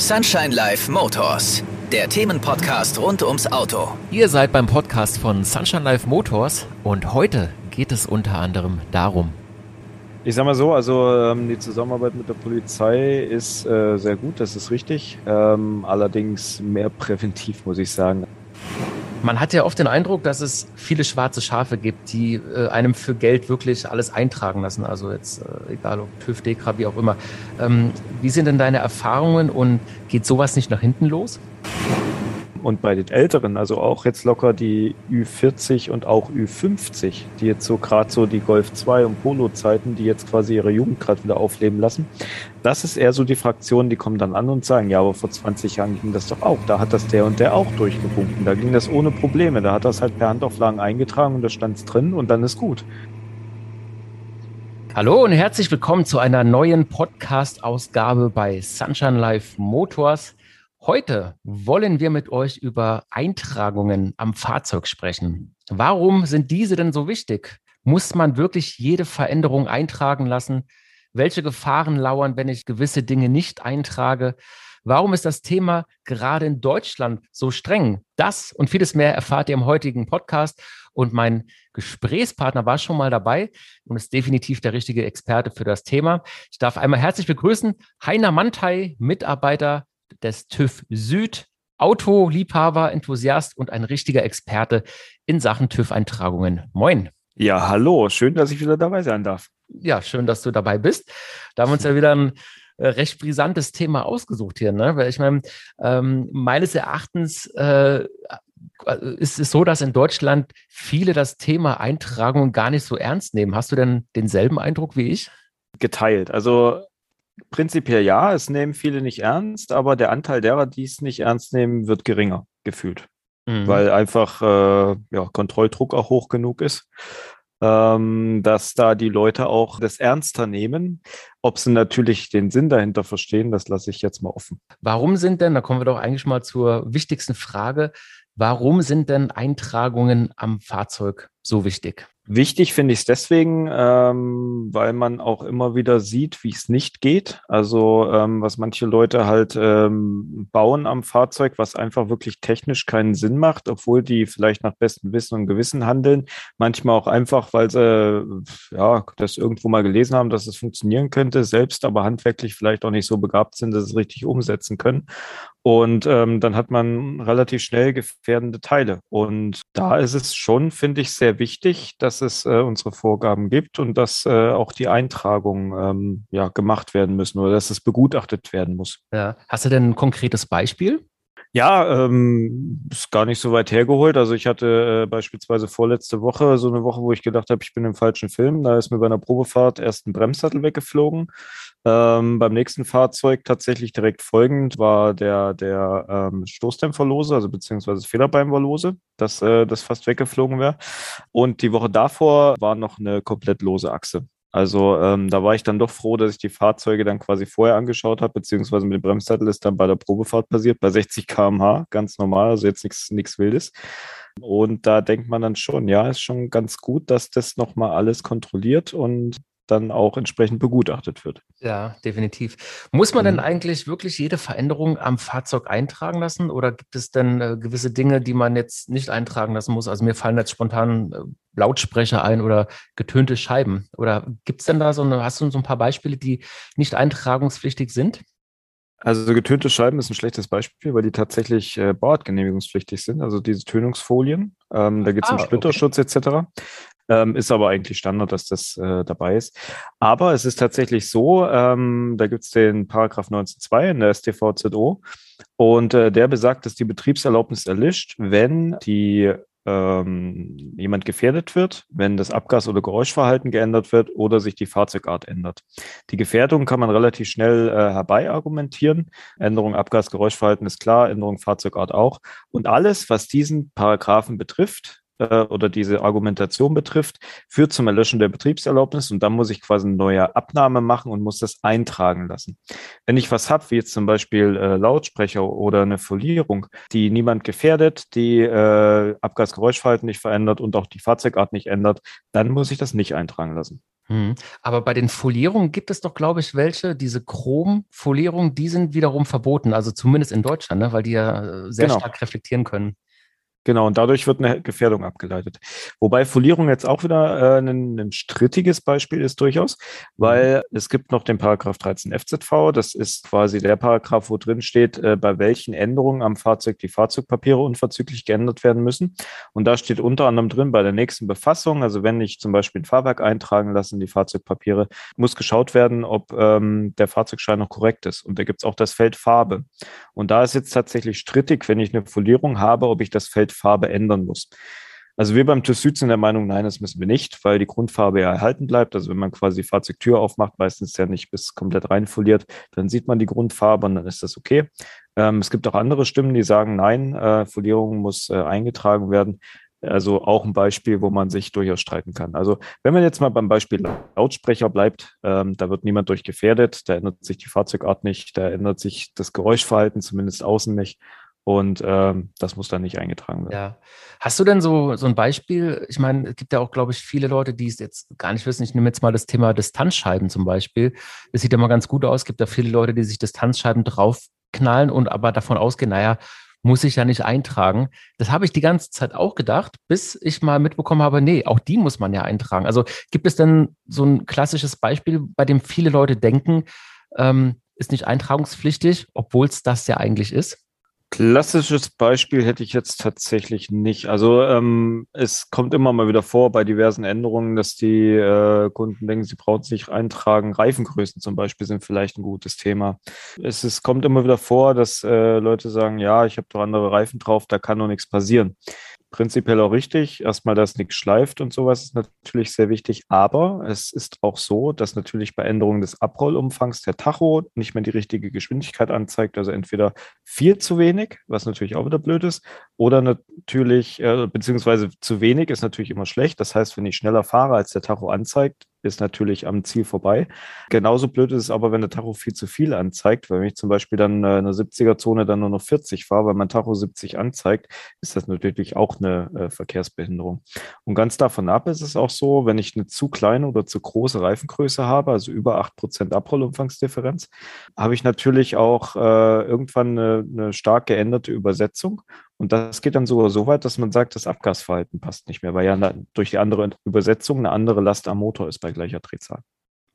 Sunshine Life Motors, der Themenpodcast rund ums Auto. Ihr seid beim Podcast von Sunshine Life Motors und heute geht es unter anderem darum. Ich sag mal so, also ähm, die Zusammenarbeit mit der Polizei ist äh, sehr gut, das ist richtig. Ähm, allerdings mehr präventiv, muss ich sagen. Man hat ja oft den Eindruck, dass es viele schwarze Schafe gibt, die äh, einem für Geld wirklich alles eintragen lassen. Also jetzt äh, egal ob TÜV, DEKRA, wie auch immer. Ähm, wie sind denn deine Erfahrungen und geht sowas nicht nach hinten los? Und bei den Älteren, also auch jetzt locker die Ü40 und auch Ü50, die jetzt so gerade so die Golf 2 und Polo-Zeiten, die jetzt quasi ihre Jugend gerade wieder aufleben lassen, das ist eher so die Fraktion, die kommen dann an und sagen, ja, aber vor 20 Jahren ging das doch auch. Da hat das der und der auch durchgewunken. Da ging das ohne Probleme. Da hat das halt per Handauflagen eingetragen und da stand es drin und dann ist gut. Hallo und herzlich willkommen zu einer neuen Podcast-Ausgabe bei Sunshine Life Motors. Heute wollen wir mit euch über Eintragungen am Fahrzeug sprechen. Warum sind diese denn so wichtig? Muss man wirklich jede Veränderung eintragen lassen? Welche Gefahren lauern, wenn ich gewisse Dinge nicht eintrage? Warum ist das Thema gerade in Deutschland so streng? Das und vieles mehr erfahrt ihr im heutigen Podcast. Und mein Gesprächspartner war schon mal dabei und ist definitiv der richtige Experte für das Thema. Ich darf einmal herzlich begrüßen Heiner Mantei, Mitarbeiter des TÜV Süd, Autoliebhaber, Enthusiast und ein richtiger Experte in Sachen TÜV-Eintragungen. Moin. Ja, hallo, schön, dass ich wieder dabei sein darf. Ja, schön, dass du dabei bist. Da haben wir uns ja wieder ein äh, recht brisantes Thema ausgesucht hier, ne? Weil ich meine, ähm, meines Erachtens äh, ist es so, dass in Deutschland viele das Thema Eintragung gar nicht so ernst nehmen. Hast du denn denselben Eindruck wie ich? Geteilt. Also Prinzipiell ja, es nehmen viele nicht ernst, aber der Anteil derer, die es nicht ernst nehmen, wird geringer gefühlt. Mhm. Weil einfach äh, ja, Kontrolldruck auch hoch genug ist, ähm, dass da die Leute auch das ernster nehmen. Ob sie natürlich den Sinn dahinter verstehen, das lasse ich jetzt mal offen. Warum sind denn, da kommen wir doch eigentlich mal zur wichtigsten Frage, warum sind denn Eintragungen am Fahrzeug so wichtig? Wichtig finde ich es deswegen, ähm, weil man auch immer wieder sieht, wie es nicht geht. Also ähm, was manche Leute halt ähm, bauen am Fahrzeug, was einfach wirklich technisch keinen Sinn macht, obwohl die vielleicht nach bestem Wissen und Gewissen handeln. Manchmal auch einfach, weil sie ja das irgendwo mal gelesen haben, dass es funktionieren könnte, selbst aber handwerklich vielleicht auch nicht so begabt sind, dass sie es richtig umsetzen können. Und ähm, dann hat man relativ schnell gefährdende Teile. Und da ist es schon, finde ich, sehr wichtig, dass es äh, unsere Vorgaben gibt und dass äh, auch die Eintragungen ähm, ja, gemacht werden müssen oder dass es begutachtet werden muss. Ja. Hast du denn ein konkretes Beispiel? Ja, ähm, ist gar nicht so weit hergeholt. Also ich hatte äh, beispielsweise vorletzte Woche so eine Woche, wo ich gedacht habe, ich bin im falschen Film. Da ist mir bei einer Probefahrt erst ein Bremssattel weggeflogen. Ähm, beim nächsten Fahrzeug tatsächlich direkt folgend war der, der ähm, Stoßdämpferlose, also beziehungsweise Federbeinwarlose, dass äh, das fast weggeflogen wäre. Und die Woche davor war noch eine komplett lose Achse. Also ähm, da war ich dann doch froh, dass ich die Fahrzeuge dann quasi vorher angeschaut habe, beziehungsweise mit dem Bremssattel ist dann bei der Probefahrt passiert, bei 60 km/h, ganz normal, also jetzt nichts Wildes. Und da denkt man dann schon, ja, ist schon ganz gut, dass das nochmal alles kontrolliert und dann auch entsprechend begutachtet wird. Ja, definitiv. Muss man mhm. denn eigentlich wirklich jede Veränderung am Fahrzeug eintragen lassen oder gibt es denn äh, gewisse Dinge, die man jetzt nicht eintragen lassen muss? Also mir fallen jetzt spontan äh, Lautsprecher ein oder getönte Scheiben. Oder gibt es denn da so eine, hast du so ein paar Beispiele, die nicht eintragungspflichtig sind? Also getönte Scheiben ist ein schlechtes Beispiel, weil die tatsächlich äh, bauartgenehmigungspflichtig sind, also diese Tönungsfolien. Ähm, da gibt es ah, einen Splitterschutz okay. etc. Ähm, ist aber eigentlich Standard, dass das äh, dabei ist. Aber es ist tatsächlich so, ähm, da gibt es den Paragraph 19.2 in der StVZO und äh, der besagt, dass die Betriebserlaubnis erlischt, wenn die ähm, jemand gefährdet wird, wenn das Abgas- oder Geräuschverhalten geändert wird oder sich die Fahrzeugart ändert. Die Gefährdung kann man relativ schnell äh, herbei argumentieren. Änderung Abgas, Geräuschverhalten ist klar, Änderung Fahrzeugart auch. Und alles, was diesen Paragraphen betrifft, äh, oder diese Argumentation betrifft, führt zum Erlöschen der Betriebserlaubnis und dann muss ich quasi eine neue Abnahme machen und muss das eintragen lassen. Wenn ich was habe, wie jetzt zum Beispiel äh, Lautsprecher oder eine Folierung, die niemand gefährdet, die äh, Abgasgeräuschverhalten nicht verändert und auch die Fahrzeugart nicht ändert, dann muss ich das nicht eintragen lassen. Hm. Aber bei den Folierungen gibt es doch, glaube ich, welche, diese Chrom-Folierungen, die sind wiederum verboten, also zumindest in Deutschland, ne? weil die ja äh, sehr genau. stark reflektieren können. Genau, und dadurch wird eine Gefährdung abgeleitet. Wobei Folierung jetzt auch wieder äh, ein, ein, strittiges Beispiel ist durchaus, weil mhm. es gibt noch den Paragraph 13 FZV, das ist quasi der Paragraph, wo drin steht, äh, bei welchen Änderungen am Fahrzeug die Fahrzeugpapiere unverzüglich geändert werden müssen. Und da steht unter anderem drin, bei der nächsten Befassung, also wenn ich zum Beispiel ein Fahrwerk eintragen lasse in die Fahrzeugpapiere, muss geschaut werden, ob ähm, der Fahrzeugschein noch korrekt ist. Und da gibt es auch das Feld Farbe. Und da ist jetzt tatsächlich strittig, wenn ich eine Folierung habe, ob ich das Feld Farbe ändern muss. Also wir beim TÜV Süd sind der Meinung, nein, das müssen wir nicht, weil die Grundfarbe ja erhalten bleibt. Also wenn man quasi die Fahrzeugtür aufmacht, meistens ja nicht bis komplett reinfoliert, dann sieht man die Grundfarbe und dann ist das okay. Ähm, es gibt auch andere Stimmen, die sagen, nein, äh, Folierung muss äh, eingetragen werden. Also auch ein Beispiel, wo man sich durchaus streiten kann. Also wenn man jetzt mal beim Beispiel Lautsprecher bleibt, ähm, da wird niemand durch gefährdet, da ändert sich die Fahrzeugart nicht, da ändert sich das Geräuschverhalten zumindest außen nicht. Und ähm, das muss dann nicht eingetragen werden. Ja. Hast du denn so, so ein Beispiel? Ich meine, es gibt ja auch, glaube ich, viele Leute, die es jetzt gar nicht wissen. Ich nehme jetzt mal das Thema Distanzscheiben zum Beispiel. Das sieht ja mal ganz gut aus. Es gibt ja viele Leute, die sich Distanzscheiben draufknallen und aber davon ausgehen, naja, muss ich ja nicht eintragen. Das habe ich die ganze Zeit auch gedacht, bis ich mal mitbekommen habe, nee, auch die muss man ja eintragen. Also gibt es denn so ein klassisches Beispiel, bei dem viele Leute denken, ähm, ist nicht eintragungspflichtig, obwohl es das ja eigentlich ist? Klassisches Beispiel hätte ich jetzt tatsächlich nicht. Also ähm, es kommt immer mal wieder vor bei diversen Änderungen, dass die äh, Kunden denken, sie brauchen sich eintragen. Reifengrößen zum Beispiel sind vielleicht ein gutes Thema. Es ist, kommt immer wieder vor, dass äh, Leute sagen, ja, ich habe doch andere Reifen drauf, da kann doch nichts passieren prinzipiell auch richtig. Erstmal, dass nichts schleift und sowas ist natürlich sehr wichtig. Aber es ist auch so, dass natürlich bei Änderungen des Abrollumfangs der Tacho nicht mehr die richtige Geschwindigkeit anzeigt. Also entweder viel zu wenig, was natürlich auch wieder blöd ist, oder natürlich, äh, beziehungsweise zu wenig ist natürlich immer schlecht. Das heißt, wenn ich schneller fahre, als der Tacho anzeigt, ist natürlich am Ziel vorbei. Genauso blöd ist es aber, wenn der Tacho viel zu viel anzeigt, weil wenn ich zum Beispiel dann äh, in der 70er-Zone dann nur noch 40 fahre, weil mein Tacho 70 anzeigt, ist das natürlich auch eine äh, Verkehrsbehinderung. Und ganz davon ab ist es auch so, wenn ich eine zu kleine oder zu große Reifengröße habe, also über 8% Abrollumfangsdifferenz, habe ich natürlich auch äh, irgendwann eine, eine stark geänderte Übersetzung und das geht dann sogar so weit, dass man sagt, das Abgasverhalten passt nicht mehr, weil ja durch die andere Übersetzung eine andere Last am Motor ist bei gleicher Drehzahl.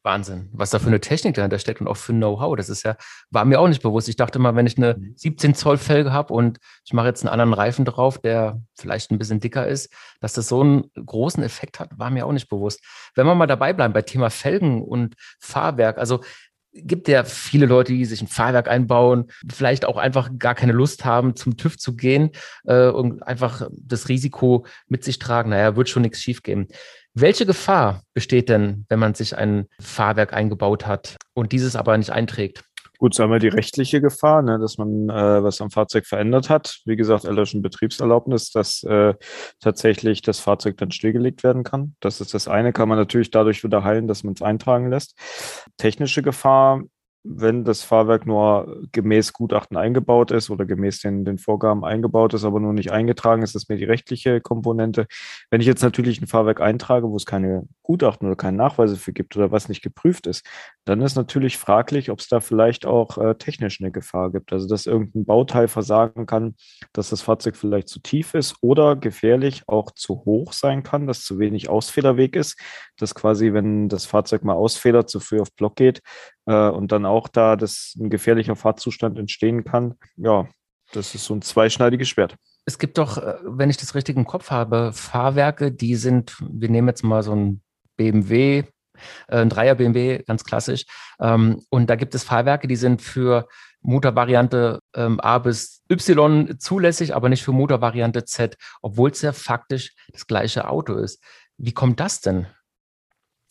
Wahnsinn, was da für eine Technik dahinter steckt und auch für Know-how. Das ist ja, war mir auch nicht bewusst. Ich dachte mal, wenn ich eine 17 mhm. Zoll Felge habe und ich mache jetzt einen anderen Reifen drauf, der vielleicht ein bisschen dicker ist, dass das so einen großen Effekt hat, war mir auch nicht bewusst. Wenn wir mal dabei bleiben bei Thema Felgen und Fahrwerk, also gibt ja viele Leute, die sich ein Fahrwerk einbauen, vielleicht auch einfach gar keine Lust haben, zum TÜV zu gehen äh, und einfach das Risiko mit sich tragen. Naja, wird schon nichts schiefgehen. Welche Gefahr besteht denn, wenn man sich ein Fahrwerk eingebaut hat und dieses aber nicht einträgt? Gut, sagen wir die rechtliche Gefahr, ne, dass man äh, was am Fahrzeug verändert hat. Wie gesagt, erlöschen Betriebserlaubnis, dass äh, tatsächlich das Fahrzeug dann stillgelegt werden kann. Das ist das eine, kann man natürlich dadurch wieder heilen, dass man es eintragen lässt. Technische Gefahr wenn das Fahrwerk nur gemäß Gutachten eingebaut ist oder gemäß den, den Vorgaben eingebaut ist, aber nur nicht eingetragen ist, das mir die rechtliche Komponente. Wenn ich jetzt natürlich ein Fahrwerk eintrage, wo es keine Gutachten oder keine Nachweise für gibt oder was nicht geprüft ist, dann ist natürlich fraglich, ob es da vielleicht auch äh, technisch eine Gefahr gibt. Also dass irgendein Bauteil versagen kann, dass das Fahrzeug vielleicht zu tief ist oder gefährlich auch zu hoch sein kann, dass zu wenig Ausfederweg ist, dass quasi, wenn das Fahrzeug mal ausfedert, zu früh auf Block geht, äh, und dann auch da, dass ein gefährlicher Fahrzustand entstehen kann. Ja, das ist so ein zweischneidiges Schwert. Es gibt doch, äh, wenn ich das richtig im Kopf habe, Fahrwerke, die sind, wir nehmen jetzt mal so ein BMW, äh, ein Dreier BMW, ganz klassisch. Ähm, und da gibt es Fahrwerke, die sind für Motorvariante ähm, A bis Y zulässig, aber nicht für Motorvariante Z, obwohl es ja faktisch das gleiche Auto ist. Wie kommt das denn?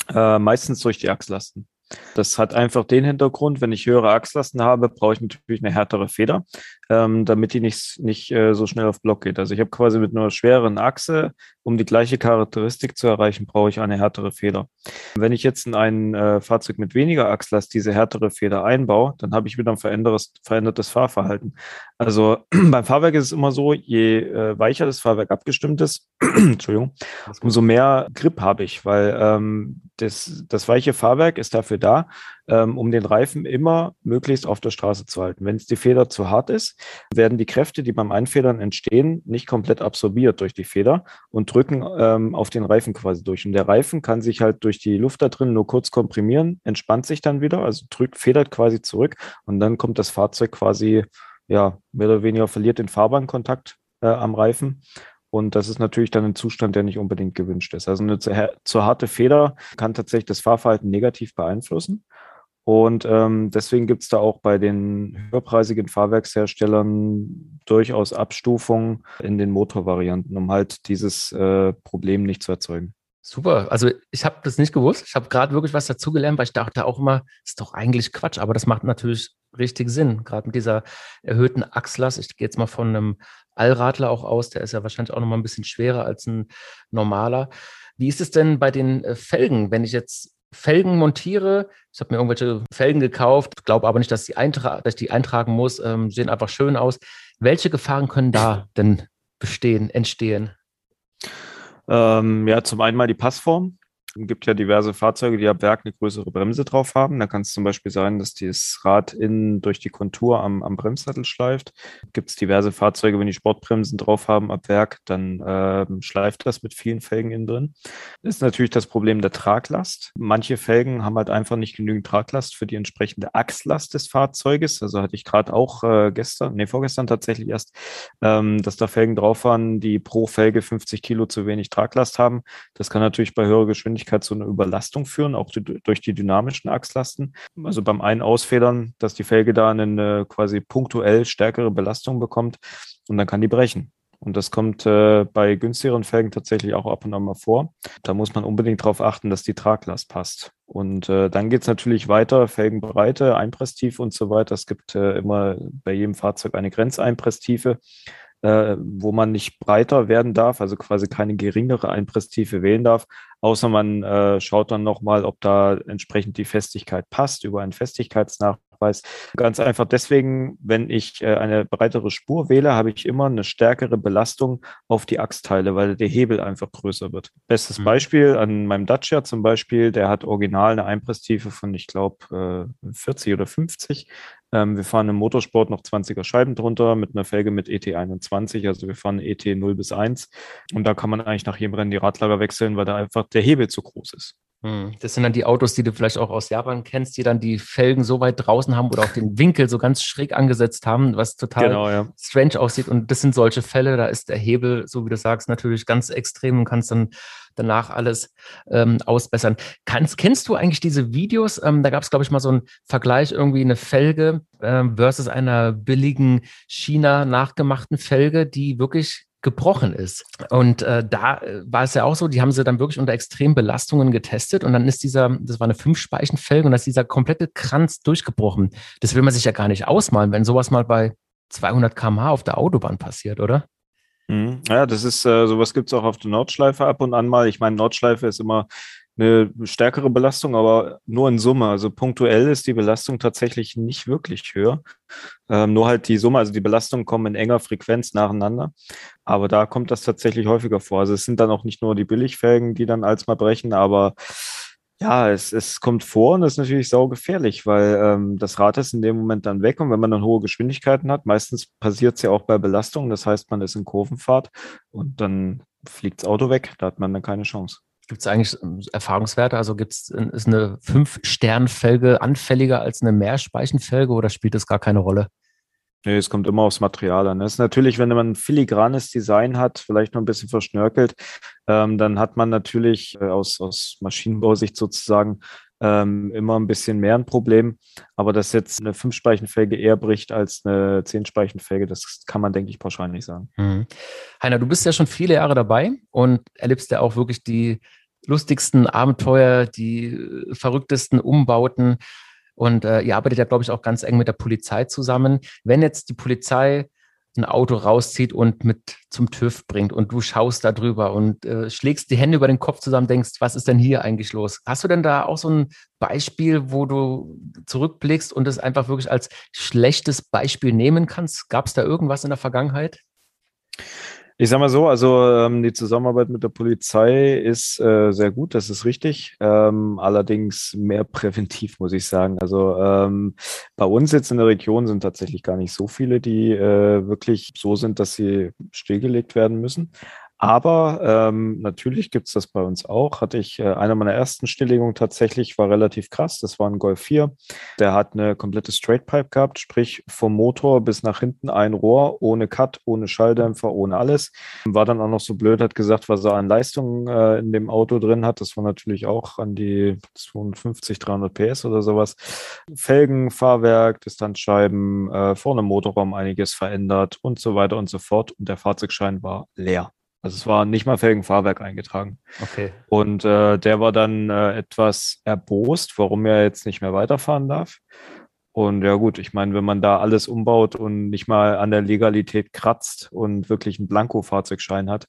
Äh, meistens durch die Achslasten. Das hat einfach den Hintergrund, wenn ich höhere Achslasten habe, brauche ich natürlich eine härtere Feder, ähm, damit die nicht, nicht äh, so schnell auf Block geht. Also ich habe quasi mit einer schwereren Achse, um die gleiche Charakteristik zu erreichen, brauche ich eine härtere Feder. Wenn ich jetzt in ein äh, Fahrzeug mit weniger Achslast diese härtere Feder einbaue, dann habe ich wieder ein verändertes, verändertes Fahrverhalten. Also beim Fahrwerk ist es immer so, je äh, weicher das Fahrwerk abgestimmt ist, Entschuldigung, umso mehr Grip habe ich, weil ähm, das, das weiche Fahrwerk ist dafür da, ähm, um den Reifen immer möglichst auf der Straße zu halten. Wenn es die Feder zu hart ist, werden die Kräfte, die beim Einfedern entstehen, nicht komplett absorbiert durch die Feder und drücken ähm, auf den Reifen quasi durch. Und der Reifen kann sich halt durch die Luft da drin nur kurz komprimieren, entspannt sich dann wieder, also drückt, federt quasi zurück und dann kommt das Fahrzeug quasi, ja, mehr oder weniger verliert den Fahrbahnkontakt äh, am Reifen und das ist natürlich dann ein Zustand, der nicht unbedingt gewünscht ist. Also eine zu, zu harte Feder kann tatsächlich das Fahrverhalten negativ beeinflussen. Und ähm, deswegen gibt es da auch bei den höherpreisigen Fahrwerksherstellern durchaus Abstufungen in den Motorvarianten, um halt dieses äh, Problem nicht zu erzeugen. Super. Also ich habe das nicht gewusst. Ich habe gerade wirklich was dazugelernt, weil ich dachte auch immer, ist doch eigentlich Quatsch, aber das macht natürlich richtig Sinn, gerade mit dieser erhöhten Achslast. Ich gehe jetzt mal von einem Allradler auch aus, der ist ja wahrscheinlich auch noch mal ein bisschen schwerer als ein normaler. Wie ist es denn bei den äh, Felgen, wenn ich jetzt Felgen montiere. Ich habe mir irgendwelche Felgen gekauft, glaube aber nicht, dass, die dass ich die eintragen muss. Ähm, sehen einfach schön aus. Welche Gefahren können da denn bestehen, entstehen? Ähm, ja, zum einen mal die Passform. Es gibt ja diverse Fahrzeuge, die ab Werk eine größere Bremse drauf haben. Da kann es zum Beispiel sein, dass das Rad innen durch die Kontur am, am Bremssattel schleift. Gibt es diverse Fahrzeuge, wenn die Sportbremsen drauf haben ab Werk, dann äh, schleift das mit vielen Felgen innen drin. Das ist natürlich das Problem der Traglast. Manche Felgen haben halt einfach nicht genügend Traglast für die entsprechende Achslast des Fahrzeuges. Also hatte ich gerade auch äh, gestern, nee, vorgestern tatsächlich erst, ähm, dass da Felgen drauf waren, die pro Felge 50 Kilo zu wenig Traglast haben. Das kann natürlich bei höherer Geschwindigkeit Geschwindigkeit zu einer Überlastung führen, auch durch die dynamischen Achslasten. Also beim einen Ausfedern, dass die Felge da eine quasi punktuell stärkere Belastung bekommt und dann kann die brechen. Und das kommt äh, bei günstigeren Felgen tatsächlich auch ab und an mal vor. Da muss man unbedingt darauf achten, dass die Traglast passt. Und äh, dann geht es natürlich weiter, Felgenbreite, Einpresstiefe und so weiter. Es gibt äh, immer bei jedem Fahrzeug eine Grenzeinpresstiefe äh, wo man nicht breiter werden darf, also quasi keine geringere Einpresstiefe wählen darf, außer man äh, schaut dann nochmal, ob da entsprechend die Festigkeit passt über einen Festigkeitsnachweis. Ganz einfach deswegen, wenn ich äh, eine breitere Spur wähle, habe ich immer eine stärkere Belastung auf die Achsteile, weil der Hebel einfach größer wird. Bestes mhm. Beispiel an meinem Dacia zum Beispiel, der hat original eine Einpresstiefe von, ich glaube, äh, 40 oder 50. Ähm, wir fahren im Motorsport noch 20er Scheiben drunter mit einer Felge mit ET21, also wir fahren ET 0 bis 1 und da kann man eigentlich nach jedem Rennen die Radlager wechseln, weil da einfach der Hebel zu groß ist. Hm, das sind dann die Autos, die du vielleicht auch aus Japan kennst, die dann die Felgen so weit draußen haben oder auch den Winkel so ganz schräg angesetzt haben, was total genau, ja. strange aussieht. Und das sind solche Fälle, da ist der Hebel, so wie du sagst, natürlich ganz extrem und kannst dann danach alles ähm, ausbessern. Kannst, kennst du eigentlich diese Videos? Ähm, da gab es, glaube ich, mal so einen Vergleich, irgendwie eine Felge ähm, versus einer billigen China nachgemachten Felge, die wirklich gebrochen ist. Und äh, da äh, war es ja auch so, die haben sie dann wirklich unter extremen Belastungen getestet und dann ist dieser, das war eine Fünf-Speichen-Felge und da ist dieser komplette Kranz durchgebrochen. Das will man sich ja gar nicht ausmalen, wenn sowas mal bei 200 km/h auf der Autobahn passiert, oder? Mhm. Ja, das ist, äh, sowas gibt es auch auf der Nordschleife ab und an mal. Ich meine, Nordschleife ist immer eine stärkere Belastung, aber nur in Summe. Also punktuell ist die Belastung tatsächlich nicht wirklich höher. Ähm, nur halt die Summe, also die Belastungen kommen in enger Frequenz nacheinander. Aber da kommt das tatsächlich häufiger vor. Also es sind dann auch nicht nur die Billigfelgen, die dann als mal brechen, aber ja, es, es kommt vor und das ist natürlich saugefährlich, weil ähm, das Rad ist in dem Moment dann weg und wenn man dann hohe Geschwindigkeiten hat, meistens passiert es ja auch bei Belastung, das heißt, man ist in Kurvenfahrt und dann fliegt das Auto weg, da hat man dann keine Chance. Gibt es eigentlich ähm, Erfahrungswerte? Also gibt's, ist eine Fünf-Stern-Felge anfälliger als eine Mehrspeichenfelge oder spielt das gar keine Rolle? Nee, es kommt immer aufs Material an. Es ist natürlich, wenn man ein filigranes Design hat, vielleicht noch ein bisschen verschnörkelt, ähm, dann hat man natürlich äh, aus, aus Maschinenbausicht sozusagen ähm, immer ein bisschen mehr ein Problem. Aber dass jetzt eine Fünf-Speichenfelge eher bricht als eine Zehn-Speichenfelge, das kann man, denke ich, pauschal nicht sagen. Mhm. Heiner, du bist ja schon viele Jahre dabei und erlebst ja auch wirklich die lustigsten Abenteuer, die äh, verrücktesten Umbauten. Und äh, ihr arbeitet ja, glaube ich, auch ganz eng mit der Polizei zusammen. Wenn jetzt die Polizei ein Auto rauszieht und mit zum TÜV bringt und du schaust da drüber und äh, schlägst die Hände über den Kopf zusammen, denkst, was ist denn hier eigentlich los? Hast du denn da auch so ein Beispiel, wo du zurückblickst und es einfach wirklich als schlechtes Beispiel nehmen kannst? Gab es da irgendwas in der Vergangenheit? Ich sage mal so, also ähm, die Zusammenarbeit mit der Polizei ist äh, sehr gut, das ist richtig. Ähm, allerdings mehr präventiv, muss ich sagen. Also ähm, bei uns jetzt in der Region sind tatsächlich gar nicht so viele, die äh, wirklich so sind, dass sie stillgelegt werden müssen. Aber ähm, natürlich gibt es das bei uns auch. Hatte ich äh, eine meiner ersten Stilllegungen tatsächlich, war relativ krass. Das war ein Golf 4. Der hat eine komplette Straight Pipe gehabt, sprich vom Motor bis nach hinten ein Rohr, ohne Cut, ohne Schalldämpfer, ohne alles. War dann auch noch so blöd, hat gesagt, was er an Leistung äh, in dem Auto drin hat. Das war natürlich auch an die 250, 300 PS oder sowas. Felgen, Fahrwerk, Distanzscheiben, äh, vorne Motorraum einiges verändert und so weiter und so fort. Und der Fahrzeugschein war leer. Also es war nicht mal Felgenfahrwerk eingetragen. Okay. Und äh, der war dann äh, etwas erbost, warum er jetzt nicht mehr weiterfahren darf. Und ja gut, ich meine, wenn man da alles umbaut und nicht mal an der Legalität kratzt und wirklich einen Blanko-Fahrzeugschein hat,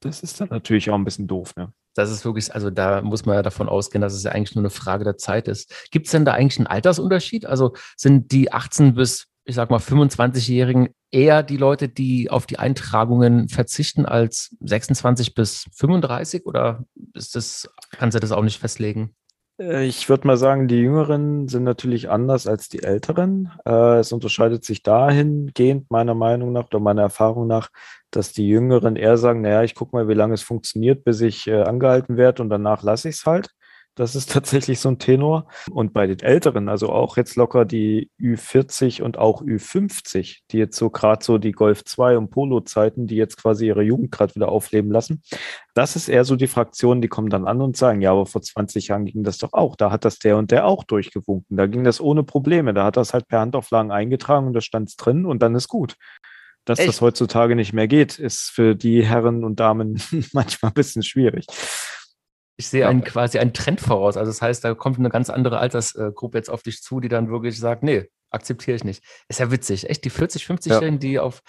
das ist dann natürlich auch ein bisschen doof, ne? Das ist wirklich, also da muss man ja davon ausgehen, dass es ja eigentlich nur eine Frage der Zeit ist. Gibt es denn da eigentlich einen Altersunterschied? Also sind die 18 bis ich sag mal, 25-Jährigen eher die Leute, die auf die Eintragungen verzichten als 26 bis 35 oder ist das, kannst du das auch nicht festlegen? Äh, ich würde mal sagen, die Jüngeren sind natürlich anders als die Älteren. Äh, es unterscheidet sich dahingehend, meiner Meinung nach oder meiner Erfahrung nach, dass die Jüngeren eher sagen, naja, ich gucke mal, wie lange es funktioniert, bis ich äh, angehalten werde und danach lasse ich es halt. Das ist tatsächlich so ein Tenor. Und bei den Älteren, also auch jetzt locker die Ü40 und auch Ü50, die jetzt so gerade so die Golf 2 und Polo-Zeiten, die jetzt quasi ihre Jugend gerade wieder aufleben lassen, das ist eher so die Fraktion, die kommen dann an und sagen, ja, aber vor 20 Jahren ging das doch auch. Da hat das der und der auch durchgewunken. Da ging das ohne Probleme. Da hat das halt per Handauflagen eingetragen und da stand es drin und dann ist gut. Dass Echt? das heutzutage nicht mehr geht, ist für die Herren und Damen manchmal ein bisschen schwierig. Ich sehe einen, quasi einen Trend voraus. Also das heißt, da kommt eine ganz andere Altersgruppe jetzt auf dich zu, die dann wirklich sagt, nee, akzeptiere ich nicht. Ist ja witzig. Echt, die 40, 50-Jährigen, ja. die auf,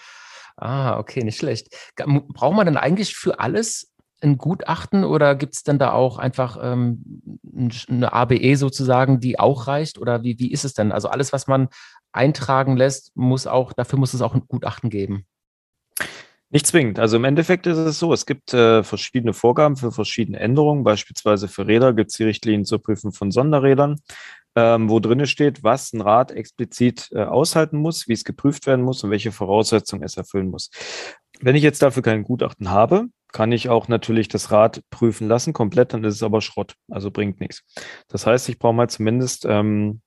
ah, okay, nicht schlecht. Braucht man denn eigentlich für alles ein Gutachten oder gibt es denn da auch einfach ähm, eine ABE sozusagen, die auch reicht? Oder wie, wie ist es denn? Also alles, was man eintragen lässt, muss auch, dafür muss es auch ein Gutachten geben. Nicht zwingend. Also im Endeffekt ist es so, es gibt äh, verschiedene Vorgaben für verschiedene Änderungen. Beispielsweise für Räder gibt es die Richtlinien zur Prüfung von Sonderrädern, ähm, wo drin steht, was ein Rad explizit äh, aushalten muss, wie es geprüft werden muss und welche Voraussetzungen es erfüllen muss. Wenn ich jetzt dafür kein Gutachten habe, kann ich auch natürlich das Rad prüfen lassen, komplett, dann ist es aber Schrott, also bringt nichts. Das heißt, ich brauche mal zumindest ähm,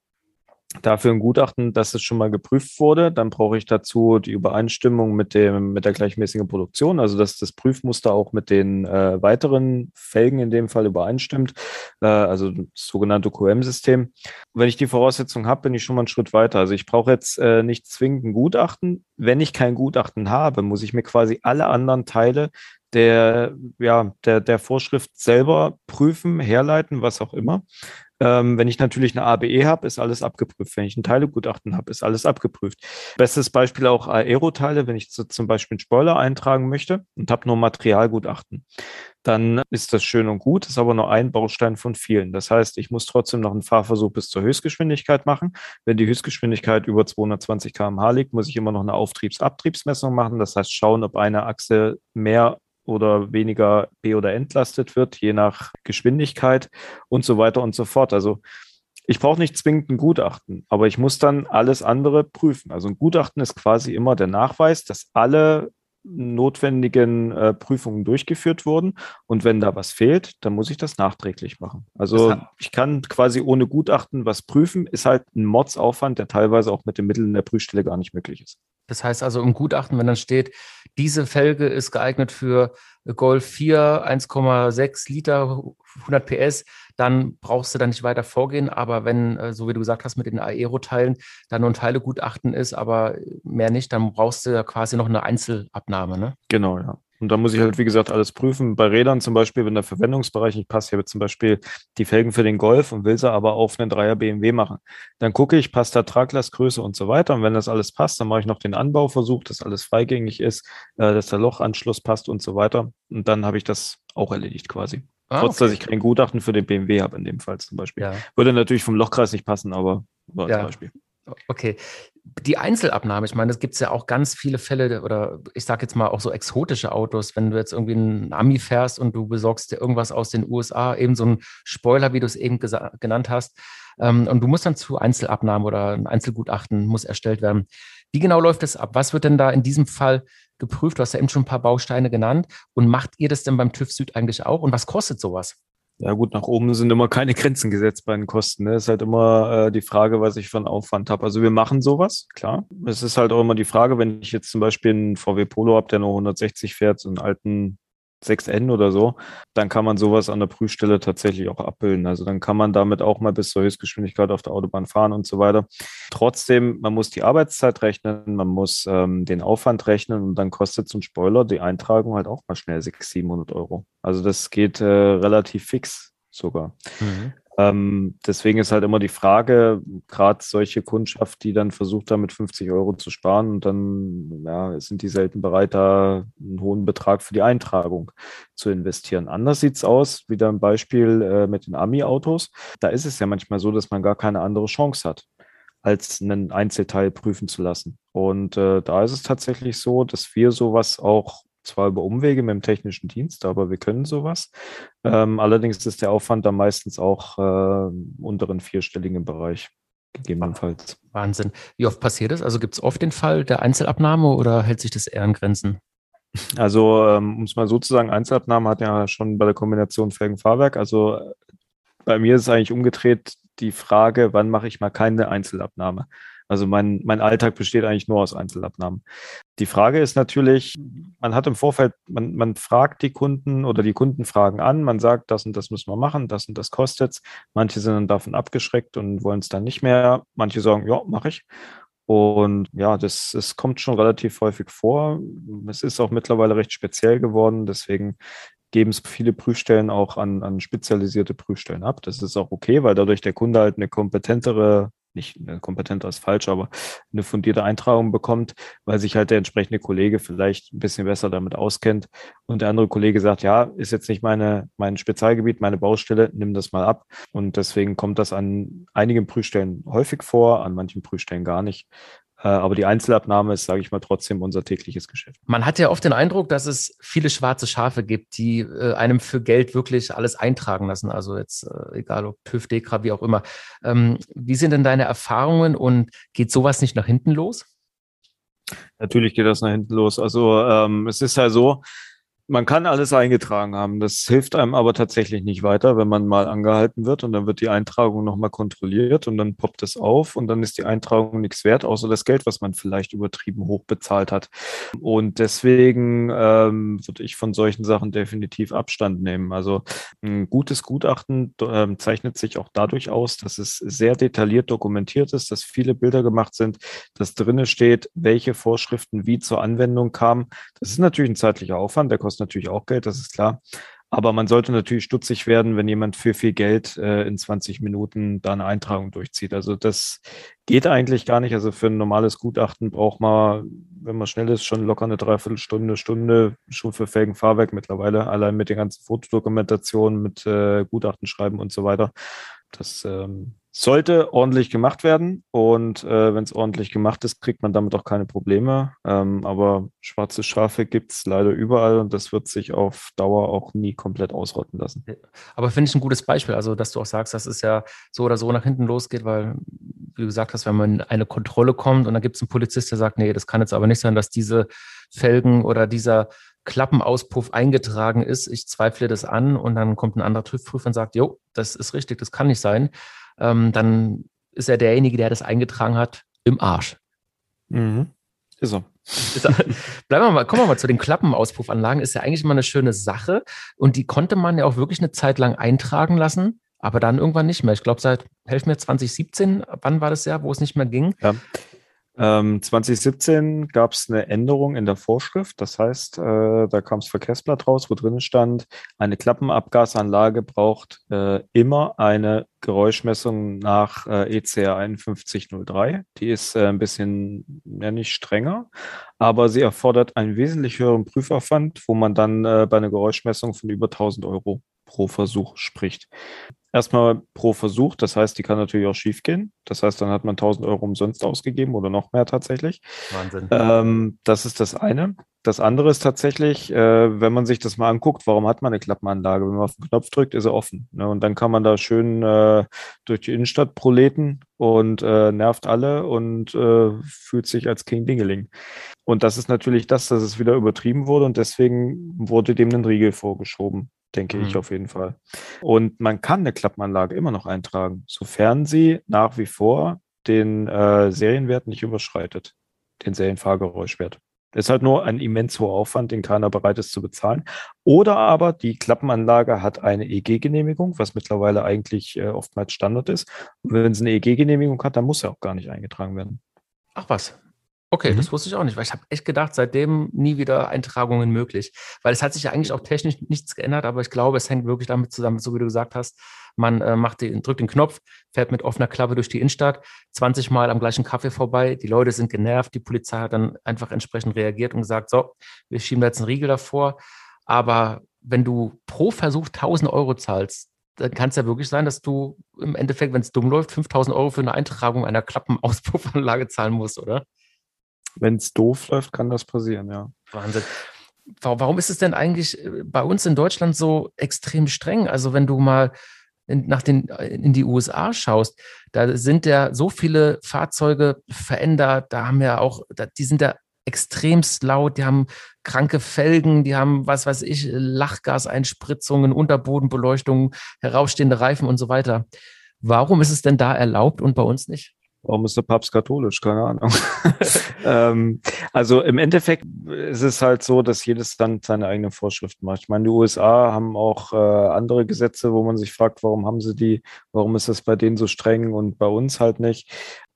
dafür ein Gutachten, dass es schon mal geprüft wurde. Dann brauche ich dazu die Übereinstimmung mit dem mit der gleichmäßigen Produktion, also dass das Prüfmuster auch mit den äh, weiteren Felgen in dem Fall übereinstimmt, äh, also das sogenannte QM-System. Wenn ich die Voraussetzung habe, bin ich schon mal einen Schritt weiter. Also ich brauche jetzt äh, nicht zwingend ein Gutachten. Wenn ich kein Gutachten habe, muss ich mir quasi alle anderen Teile der, ja, der, der Vorschrift selber prüfen, herleiten, was auch immer. Ähm, wenn ich natürlich eine ABE habe, ist alles abgeprüft. Wenn ich ein Teilegutachten habe, ist alles abgeprüft. Bestes Beispiel auch Aeroteile, wenn ich so zum Beispiel einen Spoiler eintragen möchte und habe nur Materialgutachten, dann ist das schön und gut, ist aber nur ein Baustein von vielen. Das heißt, ich muss trotzdem noch einen Fahrversuch bis zur Höchstgeschwindigkeit machen. Wenn die Höchstgeschwindigkeit über 220 km/h liegt, muss ich immer noch eine Auftriebs-Abtriebsmessung machen. Das heißt, schauen, ob eine Achse mehr oder weniger be- oder entlastet wird, je nach Geschwindigkeit und so weiter und so fort. Also ich brauche nicht zwingend ein Gutachten, aber ich muss dann alles andere prüfen. Also ein Gutachten ist quasi immer der Nachweis, dass alle notwendigen äh, Prüfungen durchgeführt wurden. Und wenn da was fehlt, dann muss ich das nachträglich machen. Also ich kann quasi ohne Gutachten was prüfen, ist halt ein Mordsaufwand, der teilweise auch mit den Mitteln der Prüfstelle gar nicht möglich ist. Das heißt also im Gutachten, wenn dann steht, diese Felge ist geeignet für Golf 4, 1,6 Liter, 100 PS, dann brauchst du da nicht weiter vorgehen. Aber wenn, äh, so wie du gesagt hast, mit den Aero-Teilen da nur ein Teilegutachten ist, aber mehr nicht, dann brauchst du ja quasi noch eine Einzelabnahme. Ne? Genau, ja. Und da muss ich halt, wie gesagt, alles prüfen. Bei Rädern zum Beispiel, wenn der Verwendungsbereich nicht passt, ich habe zum Beispiel die Felgen für den Golf und will sie aber auf einen Dreier BMW machen. Dann gucke ich, passt da Traglastgröße und so weiter. Und wenn das alles passt, dann mache ich noch den Anbauversuch, dass alles freigängig ist, äh, dass der Lochanschluss passt und so weiter. Und dann habe ich das auch erledigt quasi. Ah, Trotz, okay. dass ich kein Gutachten für den BMW habe in dem Fall zum Beispiel. Ja. Würde natürlich vom Lochkreis nicht passen, aber war ja. zum Beispiel. Okay. Die Einzelabnahme, ich meine, es gibt ja auch ganz viele Fälle oder ich sage jetzt mal auch so exotische Autos, wenn du jetzt irgendwie einen Ami fährst und du besorgst dir irgendwas aus den USA, eben so ein Spoiler, wie du es eben genannt hast, ähm, und du musst dann zu Einzelabnahmen oder ein Einzelgutachten muss erstellt werden. Wie genau läuft das ab? Was wird denn da in diesem Fall geprüft? Du hast ja eben schon ein paar Bausteine genannt. Und macht ihr das denn beim TÜV Süd eigentlich auch? Und was kostet sowas? Ja gut, nach oben sind immer keine Grenzen gesetzt bei den Kosten. Ne? Ist halt immer äh, die Frage, was ich für einen Aufwand habe. Also wir machen sowas, klar. Es ist halt auch immer die Frage, wenn ich jetzt zum Beispiel einen VW Polo habe, der nur 160 fährt, so einen alten 6N oder so, dann kann man sowas an der Prüfstelle tatsächlich auch abbilden. Also dann kann man damit auch mal bis zur Höchstgeschwindigkeit auf der Autobahn fahren und so weiter. Trotzdem, man muss die Arbeitszeit rechnen, man muss ähm, den Aufwand rechnen und dann kostet so ein Spoiler die Eintragung halt auch mal schnell 600, 700 Euro. Also das geht äh, relativ fix sogar. Mhm. Ähm, deswegen ist halt immer die Frage, gerade solche Kundschaft, die dann versucht, damit 50 Euro zu sparen und dann ja, sind die selten bereit, da einen hohen Betrag für die Eintragung zu investieren. Anders sieht es aus, wieder ein Beispiel äh, mit den Ami-Autos. Da ist es ja manchmal so, dass man gar keine andere Chance hat als einen Einzelteil prüfen zu lassen. Und äh, da ist es tatsächlich so, dass wir sowas auch zwar über Umwege mit dem technischen Dienst, aber wir können sowas. Ähm, allerdings ist der Aufwand da meistens auch äh, unteren vierstelligen Bereich gegebenenfalls. Wahnsinn. Wie oft passiert das? Also gibt es oft den Fall der Einzelabnahme oder hält sich das eher in Grenzen? Also, ähm, um es mal so zu sagen, Einzelabnahme hat ja schon bei der Kombination Felgen-Fahrwerk. Also bei mir ist es eigentlich umgedreht die Frage, wann mache ich mal keine Einzelabnahme? Also mein, mein Alltag besteht eigentlich nur aus Einzelabnahmen. Die Frage ist natürlich, man hat im Vorfeld, man, man fragt die Kunden oder die Kunden fragen an, man sagt, das und das müssen wir machen, das und das kostet es. Manche sind dann davon abgeschreckt und wollen es dann nicht mehr. Manche sagen, ja, mache ich. Und ja, das, das kommt schon relativ häufig vor. Es ist auch mittlerweile recht speziell geworden. Deswegen geben es viele Prüfstellen auch an, an spezialisierte Prüfstellen ab. Das ist auch okay, weil dadurch der Kunde halt eine kompetentere nicht kompetenter ist falsch, aber eine fundierte Eintragung bekommt, weil sich halt der entsprechende Kollege vielleicht ein bisschen besser damit auskennt und der andere Kollege sagt, ja, ist jetzt nicht meine, mein Spezialgebiet, meine Baustelle, nimm das mal ab. Und deswegen kommt das an einigen Prüfstellen häufig vor, an manchen Prüfstellen gar nicht. Äh, aber die Einzelabnahme ist, sage ich mal, trotzdem unser tägliches Geschäft. Man hat ja oft den Eindruck, dass es viele schwarze Schafe gibt, die äh, einem für Geld wirklich alles eintragen lassen. Also jetzt äh, egal ob TÜV, DEKRA, wie auch immer. Ähm, wie sind denn deine Erfahrungen und geht sowas nicht nach hinten los? Natürlich geht das nach hinten los. Also ähm, es ist ja so, man kann alles eingetragen haben. Das hilft einem aber tatsächlich nicht weiter, wenn man mal angehalten wird und dann wird die Eintragung nochmal kontrolliert und dann poppt es auf und dann ist die Eintragung nichts wert, außer das Geld, was man vielleicht übertrieben hoch bezahlt hat. Und deswegen ähm, würde ich von solchen Sachen definitiv Abstand nehmen. Also ein gutes Gutachten äh, zeichnet sich auch dadurch aus, dass es sehr detailliert dokumentiert ist, dass viele Bilder gemacht sind, dass drinne steht, welche Vorschriften wie zur Anwendung kamen. Das ist natürlich ein zeitlicher Aufwand, der kostet natürlich auch Geld, das ist klar. Aber man sollte natürlich stutzig werden, wenn jemand für viel Geld äh, in 20 Minuten da eine Eintragung durchzieht. Also das geht eigentlich gar nicht. Also für ein normales Gutachten braucht man, wenn man schnell ist, schon locker eine Dreiviertelstunde, Stunde, schon für Felgenfahrwerk mittlerweile, allein mit den ganzen Fotodokumentationen, mit äh, Gutachten schreiben und so weiter. Das ähm, sollte ordentlich gemacht werden und äh, wenn es ordentlich gemacht ist, kriegt man damit auch keine Probleme. Ähm, aber schwarze Schafe gibt es leider überall und das wird sich auf Dauer auch nie komplett ausrotten lassen. Aber finde ich ein gutes Beispiel, also dass du auch sagst, dass es ja so oder so nach hinten losgeht, weil, wie du gesagt hast, wenn man in eine Kontrolle kommt und dann gibt es einen Polizist, der sagt, nee, das kann jetzt aber nicht sein, dass diese Felgen oder dieser Klappenauspuff eingetragen ist. Ich zweifle das an und dann kommt ein anderer TÜV-Prüfer und sagt, jo, das ist richtig, das kann nicht sein ähm, dann ist er derjenige, der das eingetragen hat, im Arsch. Mhm. Ist er. Bleiben wir mal, kommen wir mal zu den Klappenauspuffanlagen. Ist ja eigentlich immer eine schöne Sache. Und die konnte man ja auch wirklich eine Zeit lang eintragen lassen, aber dann irgendwann nicht mehr. Ich glaube, seit, helf mir, 2017, wann war das Jahr, wo es nicht mehr ging? Ja. Ähm, 2017 gab es eine Änderung in der Vorschrift. Das heißt, äh, da kam das Verkehrsblatt raus, wo drin stand, eine Klappenabgasanlage braucht äh, immer eine Geräuschmessung nach äh, ECR 5103. Die ist äh, ein bisschen, ja nicht strenger, aber sie erfordert einen wesentlich höheren Prüfaufwand, wo man dann äh, bei einer Geräuschmessung von über 1000 Euro pro Versuch spricht erstmal pro Versuch. Das heißt, die kann natürlich auch schief gehen. Das heißt, dann hat man 1000 Euro umsonst ausgegeben oder noch mehr tatsächlich. Wahnsinn. Ähm, das ist das eine. Das andere ist tatsächlich, äh, wenn man sich das mal anguckt, warum hat man eine Klappenanlage? Wenn man auf den Knopf drückt, ist er offen. Ne? Und dann kann man da schön äh, durch die Innenstadt proleten und äh, nervt alle und äh, fühlt sich als King Dingeling. Und das ist natürlich das, dass es wieder übertrieben wurde und deswegen wurde dem ein Riegel vorgeschoben denke mhm. ich auf jeden Fall. Und man kann eine Klappenanlage immer noch eintragen, sofern sie nach wie vor den äh, Serienwert nicht überschreitet, den Serienfahrgeräuschwert. Das ist halt nur ein immens hoher Aufwand, den keiner bereit ist zu bezahlen. Oder aber die Klappenanlage hat eine EG-Genehmigung, was mittlerweile eigentlich äh, oftmals Standard ist. Und wenn sie eine EG-Genehmigung hat, dann muss er auch gar nicht eingetragen werden. Ach was, Okay, mhm. das wusste ich auch nicht, weil ich habe echt gedacht, seitdem nie wieder Eintragungen möglich. Weil es hat sich ja eigentlich auch technisch nichts geändert, aber ich glaube, es hängt wirklich damit zusammen, so wie du gesagt hast, man äh, macht den, drückt den Knopf, fährt mit offener Klappe durch die Innenstadt, 20 Mal am gleichen Kaffee vorbei, die Leute sind genervt, die Polizei hat dann einfach entsprechend reagiert und gesagt, so, wir schieben da jetzt einen Riegel davor. Aber wenn du pro Versuch 1000 Euro zahlst, dann kann es ja wirklich sein, dass du im Endeffekt, wenn es dumm läuft, 5000 Euro für eine Eintragung einer Klappenauspuffanlage zahlen musst, oder? Wenn es doof läuft, kann das passieren, ja. Wahnsinn. Warum ist es denn eigentlich äh, bei uns in Deutschland so extrem streng? Also wenn du mal in, nach den, äh, in die USA schaust, da sind ja so viele Fahrzeuge verändert, da haben ja auch, die sind ja extremst laut, die haben kranke Felgen, die haben, was weiß ich, Lachgaseinspritzungen, Unterbodenbeleuchtung, herausstehende Reifen und so weiter. Warum ist es denn da erlaubt und bei uns nicht? Warum ist der Papst katholisch? Keine Ahnung. ähm, also im Endeffekt ist es halt so, dass jedes Land seine eigenen Vorschriften macht. Ich meine, die USA haben auch äh, andere Gesetze, wo man sich fragt, warum haben sie die, warum ist das bei denen so streng und bei uns halt nicht.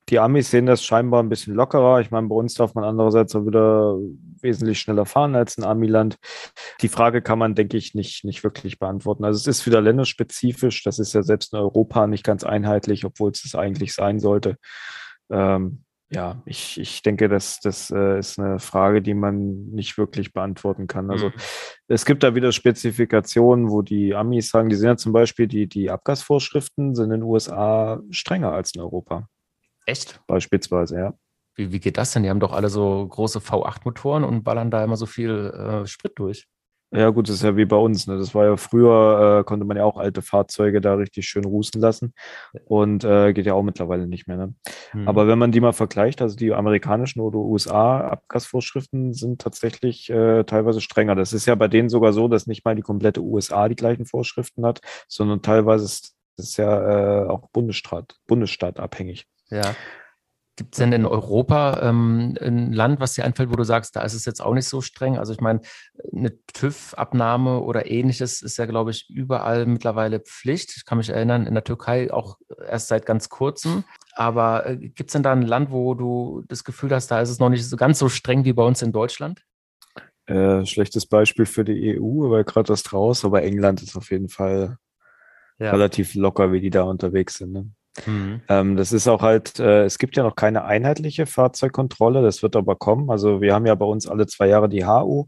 Die Amis sehen das scheinbar ein bisschen lockerer. Ich meine, bei uns darf man andererseits auch wieder wesentlich schneller fahren als in Amiland. Die Frage kann man, denke ich, nicht, nicht wirklich beantworten. Also es ist wieder länderspezifisch. Das ist ja selbst in Europa nicht ganz einheitlich, obwohl es das eigentlich sein sollte. Ähm, ja, ich, ich denke, das, das äh, ist eine Frage, die man nicht wirklich beantworten kann. Also mhm. es gibt da wieder Spezifikationen, wo die Amis sagen, die sind ja zum Beispiel, die, die Abgasvorschriften sind in den USA strenger als in Europa. Echt? Beispielsweise, ja. Wie, wie geht das denn? Die haben doch alle so große V8-Motoren und ballern da immer so viel äh, Sprit durch. Ja, gut, das ist ja wie bei uns. Ne? Das war ja früher, äh, konnte man ja auch alte Fahrzeuge da richtig schön rußen lassen und äh, geht ja auch mittlerweile nicht mehr. Ne? Hm. Aber wenn man die mal vergleicht, also die amerikanischen oder USA-Abgasvorschriften sind tatsächlich äh, teilweise strenger. Das ist ja bei denen sogar so, dass nicht mal die komplette USA die gleichen Vorschriften hat, sondern teilweise ist es ja äh, auch Bundesstaat, Bundesstaat abhängig. Ja. Gibt es denn in Europa ähm, ein Land, was dir einfällt, wo du sagst, da ist es jetzt auch nicht so streng? Also ich meine, eine TÜV-Abnahme oder ähnliches ist ja, glaube ich, überall mittlerweile Pflicht. Ich kann mich erinnern, in der Türkei auch erst seit ganz kurzem. Aber äh, gibt es denn da ein Land, wo du das Gefühl hast, da ist es noch nicht so ganz so streng wie bei uns in Deutschland? Äh, schlechtes Beispiel für die EU, weil gerade das draus, aber England ist auf jeden Fall ja. relativ locker, wie die da unterwegs sind. Ne? Mhm. Ähm, das ist auch halt, äh, es gibt ja noch keine einheitliche Fahrzeugkontrolle, das wird aber kommen. Also wir haben ja bei uns alle zwei Jahre die HU.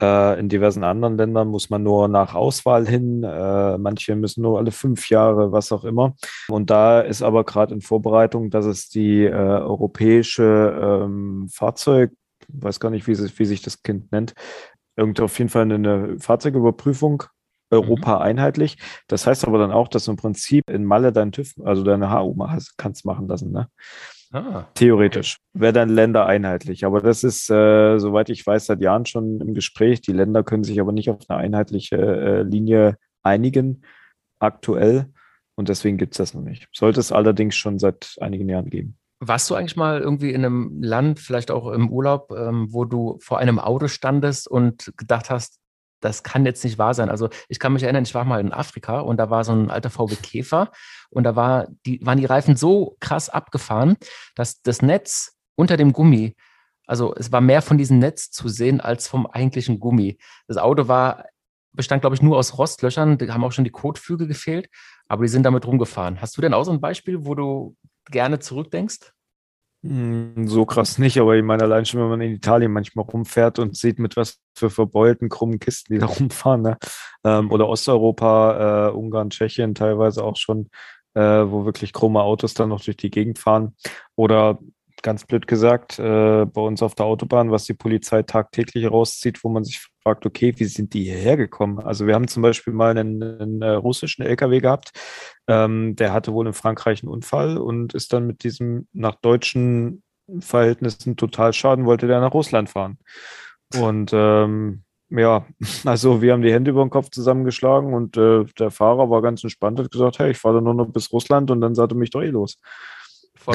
Äh, in diversen anderen Ländern muss man nur nach Auswahl hin, äh, manche müssen nur alle fünf Jahre, was auch immer. Und da ist aber gerade in Vorbereitung, dass es die äh, europäische ähm, Fahrzeug, weiß gar nicht, wie, wie sich das Kind nennt, irgendwie auf jeden Fall eine Fahrzeugüberprüfung Europa mhm. einheitlich. Das heißt aber dann auch, dass du im Prinzip in Malle dein TÜV, also deine HU kannst machen lassen. Ne? Ah, Theoretisch okay. wäre dann Länder einheitlich. Aber das ist, äh, soweit ich weiß, seit Jahren schon im Gespräch. Die Länder können sich aber nicht auf eine einheitliche äh, Linie einigen, aktuell. Und deswegen gibt es das noch nicht. Sollte es allerdings schon seit einigen Jahren geben. Warst du eigentlich mal irgendwie in einem Land, vielleicht auch im Urlaub, ähm, wo du vor einem Auto standest und gedacht hast, das kann jetzt nicht wahr sein. Also ich kann mich erinnern, ich war mal in Afrika und da war so ein alter VW Käfer und da war die, waren die Reifen so krass abgefahren, dass das Netz unter dem Gummi, also es war mehr von diesem Netz zu sehen als vom eigentlichen Gummi. Das Auto war, bestand, glaube ich, nur aus Rostlöchern. Da haben auch schon die Kotflügel gefehlt, aber die sind damit rumgefahren. Hast du denn auch so ein Beispiel, wo du gerne zurückdenkst? Hm, so krass nicht, aber ich meine, allein schon, wenn man in Italien manchmal rumfährt und sieht, mit was für verbeulten, krummen Kisten die da rumfahren, ne? ähm, oder Osteuropa, äh, Ungarn, Tschechien teilweise auch schon, äh, wo wirklich krumme Autos dann noch durch die Gegend fahren. Oder ganz blöd gesagt, äh, bei uns auf der Autobahn, was die Polizei tagtäglich rauszieht, wo man sich fragt, okay, wie sind die hierher gekommen? Also wir haben zum Beispiel mal einen, einen äh, russischen LKW gehabt, ähm, der hatte wohl in Frankreich einen Unfall und ist dann mit diesem nach deutschen Verhältnissen total schaden, wollte der nach Russland fahren. Und ähm, ja, also wir haben die Hände über den Kopf zusammengeschlagen und äh, der Fahrer war ganz entspannt, hat gesagt, hey, ich fahre nur noch bis Russland und dann sagte mich doch eh los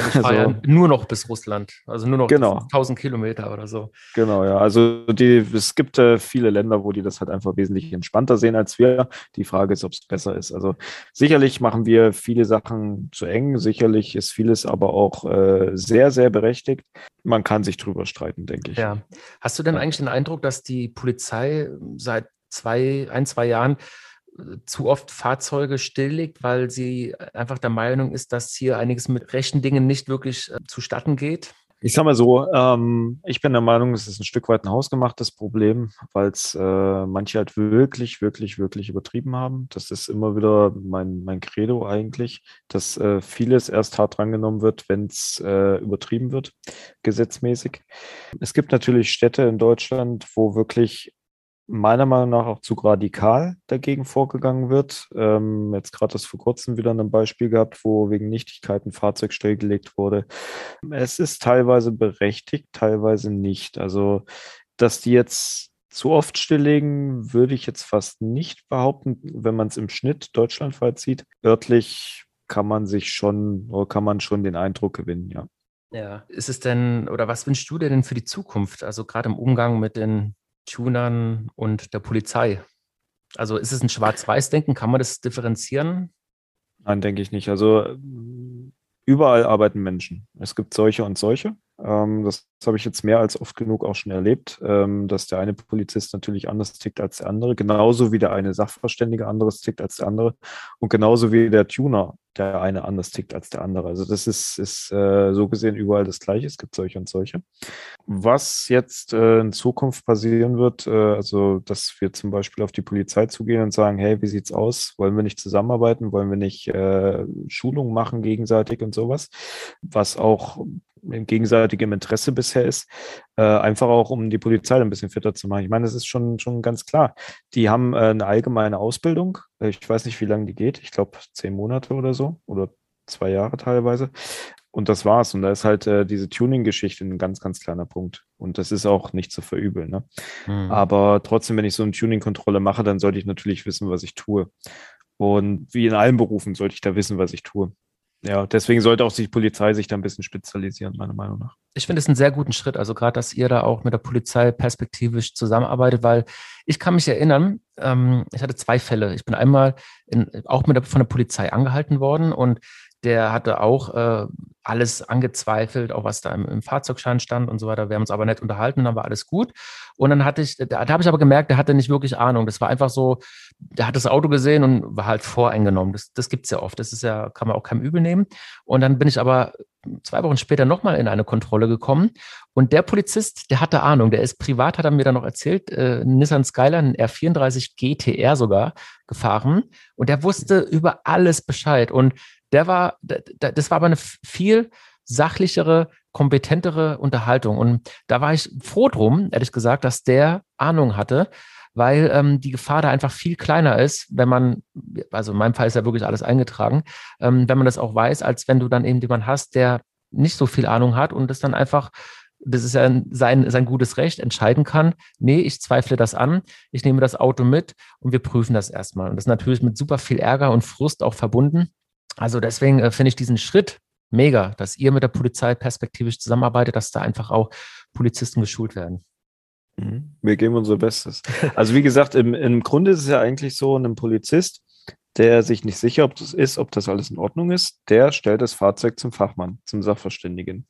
vor Feiern also, nur noch bis Russland. Also nur noch genau. 1000 Kilometer oder so. Genau, ja. Also die, es gibt äh, viele Länder, wo die das halt einfach wesentlich entspannter sehen als wir. Die Frage ist, ob es besser ist. Also sicherlich machen wir viele Sachen zu eng. Sicherlich ist vieles aber auch äh, sehr, sehr berechtigt. Man kann sich drüber streiten, denke ich. Ja. Hast du denn eigentlich den Eindruck, dass die Polizei seit zwei, ein, zwei Jahren zu oft Fahrzeuge stilllegt, weil sie einfach der Meinung ist, dass hier einiges mit rechten Dingen nicht wirklich äh, zustatten geht? Ich sage mal so, ähm, ich bin der Meinung, es ist ein Stück weit ein hausgemachtes Problem, weil es äh, manche halt wirklich, wirklich, wirklich übertrieben haben. Das ist immer wieder mein, mein Credo eigentlich, dass äh, vieles erst hart drangenommen wird, wenn es äh, übertrieben wird, gesetzmäßig. Es gibt natürlich Städte in Deutschland, wo wirklich meiner Meinung nach auch zu radikal dagegen vorgegangen wird. Ähm, jetzt gerade das vor kurzem wieder ein Beispiel gehabt, wo wegen Nichtigkeit ein Fahrzeug stillgelegt wurde. Es ist teilweise berechtigt, teilweise nicht. Also, dass die jetzt zu oft stilllegen, würde ich jetzt fast nicht behaupten, wenn man es im Schnitt deutschlandweit sieht. Örtlich kann man sich schon, kann man schon den Eindruck gewinnen, ja. Ja, ist es denn, oder was wünschst du dir denn für die Zukunft? Also gerade im Umgang mit den Tunern und der Polizei? Also ist es ein Schwarz-Weiß-Denken? Kann man das differenzieren? Nein, denke ich nicht. Also überall arbeiten Menschen. Es gibt solche und solche. Ähm, das, habe ich jetzt mehr als oft genug auch schon erlebt, ähm, dass der eine Polizist natürlich anders tickt als der andere, genauso wie der eine Sachverständige anderes tickt als der andere und genauso wie der Tuner der eine anders tickt als der andere. Also das ist, ist äh, so gesehen überall das Gleiche. Es gibt solche und solche. Was jetzt äh, in Zukunft passieren wird, äh, also dass wir zum Beispiel auf die Polizei zugehen und sagen, hey, wie sieht's aus? Wollen wir nicht zusammenarbeiten? Wollen wir nicht Schulungen machen gegenseitig und sowas? Was auch in gegenseitigem Interesse bisher ist, äh, einfach auch um die Polizei ein bisschen fitter zu machen. Ich meine, das ist schon, schon ganz klar. Die haben äh, eine allgemeine Ausbildung. Ich weiß nicht, wie lange die geht. Ich glaube, zehn Monate oder so oder zwei Jahre teilweise. Und das war's. Und da ist halt äh, diese Tuning-Geschichte ein ganz, ganz kleiner Punkt. Und das ist auch nicht zu verübeln. Ne? Mhm. Aber trotzdem, wenn ich so eine Tuning-Kontrolle mache, dann sollte ich natürlich wissen, was ich tue. Und wie in allen Berufen sollte ich da wissen, was ich tue. Ja, deswegen sollte auch die Polizei sich da ein bisschen spezialisieren, meiner Meinung nach. Ich finde es einen sehr guten Schritt. Also gerade, dass ihr da auch mit der Polizei perspektivisch zusammenarbeitet, weil ich kann mich erinnern, ähm, ich hatte zwei Fälle. Ich bin einmal in, auch mit der, von der Polizei angehalten worden und der hatte auch äh, alles angezweifelt, auch was da im, im, Fahrzeugschein stand und so weiter. Wir haben uns aber nett unterhalten, dann war alles gut. Und dann hatte ich, da, da habe ich aber gemerkt, der hatte nicht wirklich Ahnung. Das war einfach so, der hat das Auto gesehen und war halt voreingenommen. Das, das gibt es ja oft. Das ist ja, kann man auch keinem übel nehmen. Und dann bin ich aber zwei Wochen später nochmal in eine Kontrolle gekommen. Und der Polizist, der hatte Ahnung. Der ist privat, hat er mir dann noch erzählt, äh, Nissan Skyline, R34 GTR sogar gefahren. Und der wusste über alles Bescheid. Und der war, das war aber eine viel sachlichere, kompetentere Unterhaltung. Und da war ich froh drum, ehrlich gesagt, dass der Ahnung hatte, weil ähm, die Gefahr da einfach viel kleiner ist, wenn man, also in meinem Fall ist ja wirklich alles eingetragen, ähm, wenn man das auch weiß, als wenn du dann eben jemanden hast, der nicht so viel Ahnung hat und das dann einfach, das ist ja sein, sein gutes Recht, entscheiden kann, nee, ich zweifle das an, ich nehme das Auto mit und wir prüfen das erstmal. Und das ist natürlich mit super viel Ärger und Frust auch verbunden. Also deswegen äh, finde ich diesen Schritt mega, dass ihr mit der Polizei perspektivisch zusammenarbeitet, dass da einfach auch Polizisten geschult werden. Mhm. Wir geben unser Bestes. Also wie gesagt, im, im Grunde ist es ja eigentlich so, ein Polizist, der sich nicht sicher ob das ist, ob das alles in Ordnung ist, der stellt das Fahrzeug zum Fachmann, zum Sachverständigen.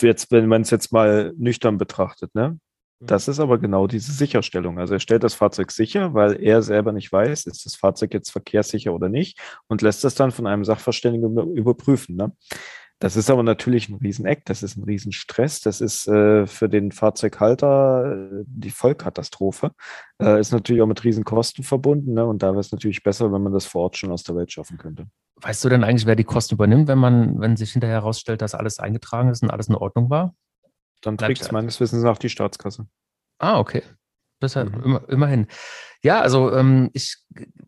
Jetzt, wenn man es jetzt mal nüchtern betrachtet, ne? Mhm. Das ist aber genau diese Sicherstellung. Also er stellt das Fahrzeug sicher, weil er selber nicht weiß, ist das Fahrzeug jetzt verkehrssicher oder nicht und lässt es dann von einem Sachverständigen überprüfen. Ne? Das ist aber natürlich ein Rieseneck, das ist ein Riesenstress, das ist äh, für den Fahrzeughalter äh, die Vollkatastrophe. Äh, ist natürlich auch mit Riesenkosten verbunden ne? und da wäre es natürlich besser, wenn man das vor Ort schon aus der Welt schaffen könnte. Weißt du denn eigentlich, wer die Kosten übernimmt, wenn man, wenn sich hinterher herausstellt, dass alles eingetragen ist und alles in Ordnung war? Dann trägt es meines Wissens nach die Staatskasse. Ah, okay. Das mhm. immer, immerhin. Ja, also ähm, ich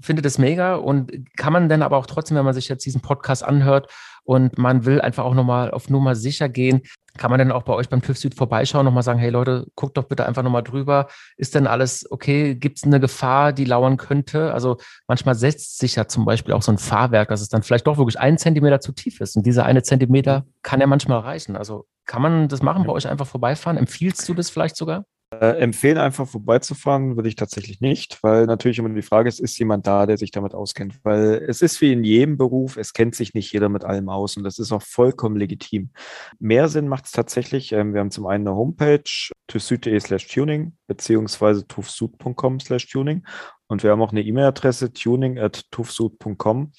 finde das mega und kann man denn aber auch trotzdem, wenn man sich jetzt diesen Podcast anhört und man will einfach auch nochmal auf Nummer sicher gehen, kann man denn auch bei euch beim TÜV Süd vorbeischauen, nochmal sagen, hey Leute, guckt doch bitte einfach nochmal drüber. Ist denn alles okay? Gibt es eine Gefahr, die lauern könnte? Also manchmal setzt sich ja zum Beispiel auch so ein Fahrwerk, dass es dann vielleicht doch wirklich einen Zentimeter zu tief ist. Und dieser eine Zentimeter kann ja manchmal reichen. Also kann man das machen, bei euch einfach vorbeifahren? Empfiehlst du das vielleicht sogar? Äh, empfehlen, einfach vorbeizufahren, würde ich tatsächlich nicht, weil natürlich immer die Frage ist, ist jemand da, der sich damit auskennt? Weil es ist wie in jedem Beruf, es kennt sich nicht jeder mit allem aus und das ist auch vollkommen legitim. Mehr Sinn macht es tatsächlich, ähm, wir haben zum einen eine Homepage, tufsud.de slash tuning, beziehungsweise tufsud.com slash tuning und wir haben auch eine E-Mail-Adresse, tuning at tufsud.com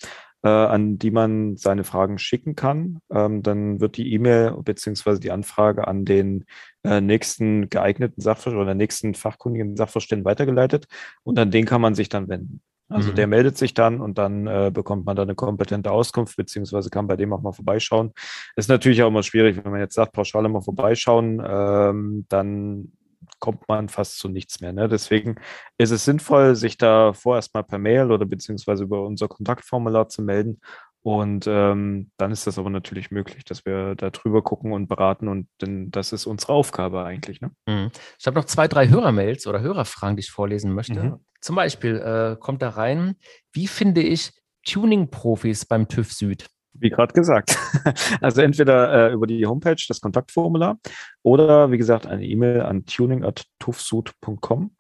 äh, an die man seine Fragen schicken kann. Ähm, dann wird die E-Mail bzw. die Anfrage an den äh, nächsten geeigneten Sachverständigen oder nächsten fachkundigen Sachverständigen weitergeleitet und an den kann man sich dann wenden. Also mhm. der meldet sich dann und dann äh, bekommt man da eine kompetente Auskunft, beziehungsweise kann bei dem auch mal vorbeischauen. Ist natürlich auch immer schwierig, wenn man jetzt sagt, pauschal mal vorbeischauen, ähm, dann kommt man fast zu nichts mehr. Ne? Deswegen ist es sinnvoll, sich da vorerst mal per Mail oder beziehungsweise über unser Kontaktformular zu melden. Und ähm, dann ist das aber natürlich möglich, dass wir da drüber gucken und beraten. Und denn das ist unsere Aufgabe eigentlich. Ne? Mhm. Ich habe noch zwei, drei Hörermails oder Hörerfragen, die ich vorlesen möchte. Mhm. Zum Beispiel äh, kommt da rein, wie finde ich Tuning-Profis beim TÜV Süd? Wie gerade gesagt. Also entweder äh, über die Homepage, das Kontaktformular, oder wie gesagt, eine E-Mail an tuning.tufsuit.com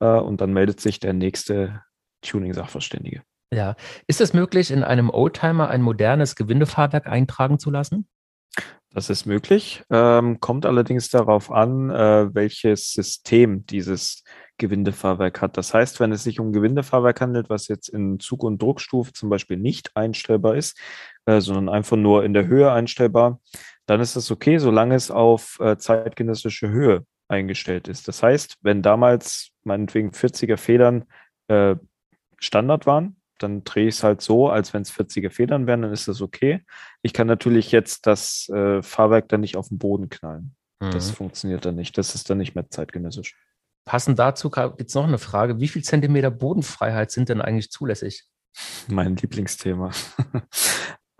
äh, und dann meldet sich der nächste Tuning-Sachverständige. Ja. Ist es möglich, in einem Oldtimer ein modernes Gewindefahrwerk eintragen zu lassen? Das ist möglich, ähm, kommt allerdings darauf an, äh, welches System dieses Gewindefahrwerk hat. Das heißt, wenn es sich um Gewindefahrwerk handelt, was jetzt in Zug- und Druckstufe zum Beispiel nicht einstellbar ist, äh, sondern einfach nur in der Höhe einstellbar, dann ist das okay, solange es auf äh, zeitgenössische Höhe eingestellt ist. Das heißt, wenn damals meinetwegen 40er Federn äh, Standard waren, dann drehe ich es halt so, als wenn es 40er Federn wären, dann ist das okay. Ich kann natürlich jetzt das äh, Fahrwerk dann nicht auf den Boden knallen. Mhm. Das funktioniert dann nicht. Das ist dann nicht mehr zeitgenössisch. Passend dazu gibt es noch eine Frage. Wie viel Zentimeter Bodenfreiheit sind denn eigentlich zulässig? Mein Lieblingsthema.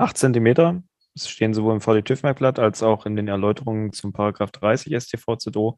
Acht Zentimeter es stehen sowohl im VD-TÜV-Merkblatt als auch in den Erläuterungen zum Paragraph 30 StVZO.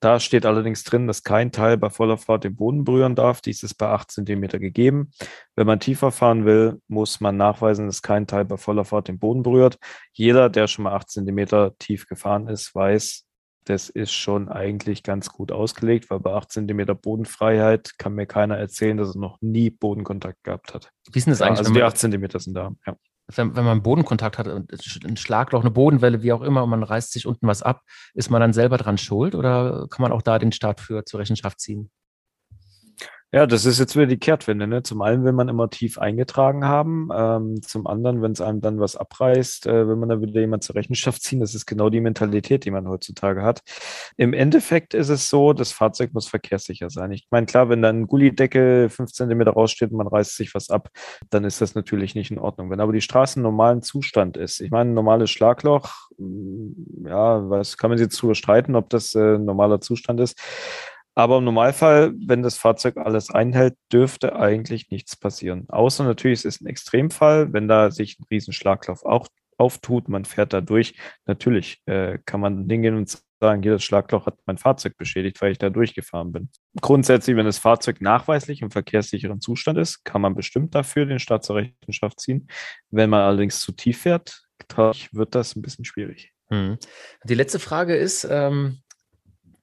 Da steht allerdings drin, dass kein Teil bei voller Fahrt den Boden berühren darf. Dies ist bei 8 cm gegeben. Wenn man tiefer fahren will, muss man nachweisen, dass kein Teil bei voller Fahrt den Boden berührt. Jeder, der schon mal 8 cm tief gefahren ist, weiß, das ist schon eigentlich ganz gut ausgelegt, weil bei 8 cm Bodenfreiheit kann mir keiner erzählen, dass er noch nie Bodenkontakt gehabt hat. Wie ist denn das eigentlich? Ja, also die 8 cm sind da, ja wenn, wenn man Bodenkontakt hat, ein Schlagloch, eine Bodenwelle, wie auch immer, und man reißt sich unten was ab, ist man dann selber dran schuld oder kann man auch da den Staat für zur Rechenschaft ziehen? Ja, das ist jetzt wieder die Kehrtwende. Ne? Zum einen will man immer tief eingetragen haben. Ähm, zum anderen, wenn es einem dann was abreißt, äh, will man dann wieder jemand zur Rechenschaft ziehen. Das ist genau die Mentalität, die man heutzutage hat. Im Endeffekt ist es so, das Fahrzeug muss verkehrssicher sein. Ich meine, klar, wenn dann ein Gullideckel fünf Zentimeter raussteht und man reißt sich was ab, dann ist das natürlich nicht in Ordnung. Wenn aber die Straße im normalen Zustand ist, ich meine, ein normales Schlagloch, mm, ja, was kann man jetzt drüber streiten, ob das äh, ein normaler Zustand ist. Aber im Normalfall, wenn das Fahrzeug alles einhält, dürfte eigentlich nichts passieren. Außer natürlich, es ist ein Extremfall, wenn da sich ein Riesenschlaglauf auch auftut, man fährt da durch. Natürlich äh, kann man hingehen und sagen, hier das Schlagloch hat mein Fahrzeug beschädigt, weil ich da durchgefahren bin. Grundsätzlich, wenn das Fahrzeug nachweislich im verkehrssicheren Zustand ist, kann man bestimmt dafür den Staat zur Rechenschaft ziehen. Wenn man allerdings zu tief fährt, wird das ein bisschen schwierig. Hm. Die letzte Frage ist, ähm,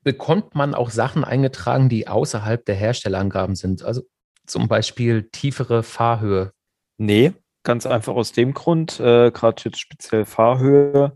bekommt man auch Sachen eingetragen, die außerhalb der Herstellerangaben sind. Also zum Beispiel tiefere Fahrhöhe. Nee, ganz einfach aus dem Grund, äh, gerade jetzt speziell Fahrhöhe,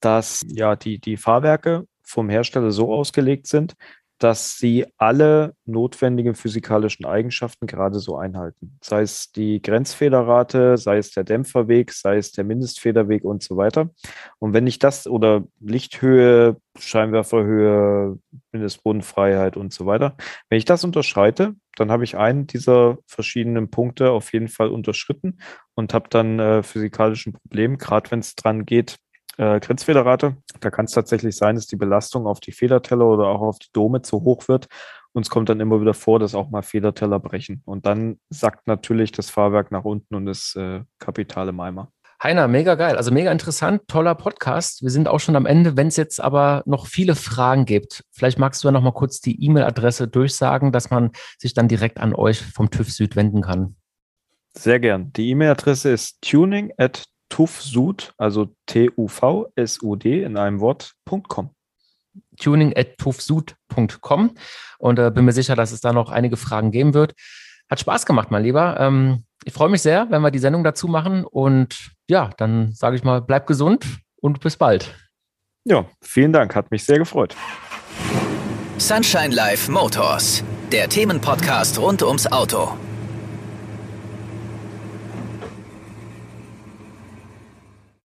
dass ja die, die Fahrwerke vom Hersteller so ausgelegt sind, dass sie alle notwendigen physikalischen Eigenschaften gerade so einhalten. Sei es die Grenzfederrate, sei es der Dämpferweg, sei es der Mindestfederweg und so weiter. Und wenn ich das oder Lichthöhe, Scheinwerferhöhe, Mindestbodenfreiheit und so weiter, wenn ich das unterschreite, dann habe ich einen dieser verschiedenen Punkte auf jeden Fall unterschritten und habe dann äh, physikalischen Problem, gerade wenn es dran geht, äh, Grenzfederrate. Da kann es tatsächlich sein, dass die Belastung auf die Federteller oder auch auf die Dome zu hoch wird. Und es kommt dann immer wieder vor, dass auch mal Federteller brechen. Und dann sackt natürlich das Fahrwerk nach unten und ist äh, Kapital im Eimer. Heiner, mega geil. Also mega interessant, toller Podcast. Wir sind auch schon am Ende. Wenn es jetzt aber noch viele Fragen gibt, vielleicht magst du ja noch mal kurz die E-Mail-Adresse durchsagen, dass man sich dann direkt an euch vom TÜV Süd wenden kann. Sehr gern. Die E-Mail-Adresse ist tuning at tufsud, also T-U-V-S-U-D in einem Wort.com. Tuning at tufsud.com und äh, bin mir sicher, dass es da noch einige Fragen geben wird. Hat Spaß gemacht, mein Lieber. Ähm, ich freue mich sehr, wenn wir die Sendung dazu machen und ja, dann sage ich mal, bleib gesund und bis bald. Ja, vielen Dank, hat mich sehr gefreut. Sunshine Life Motors, der Themenpodcast rund ums Auto.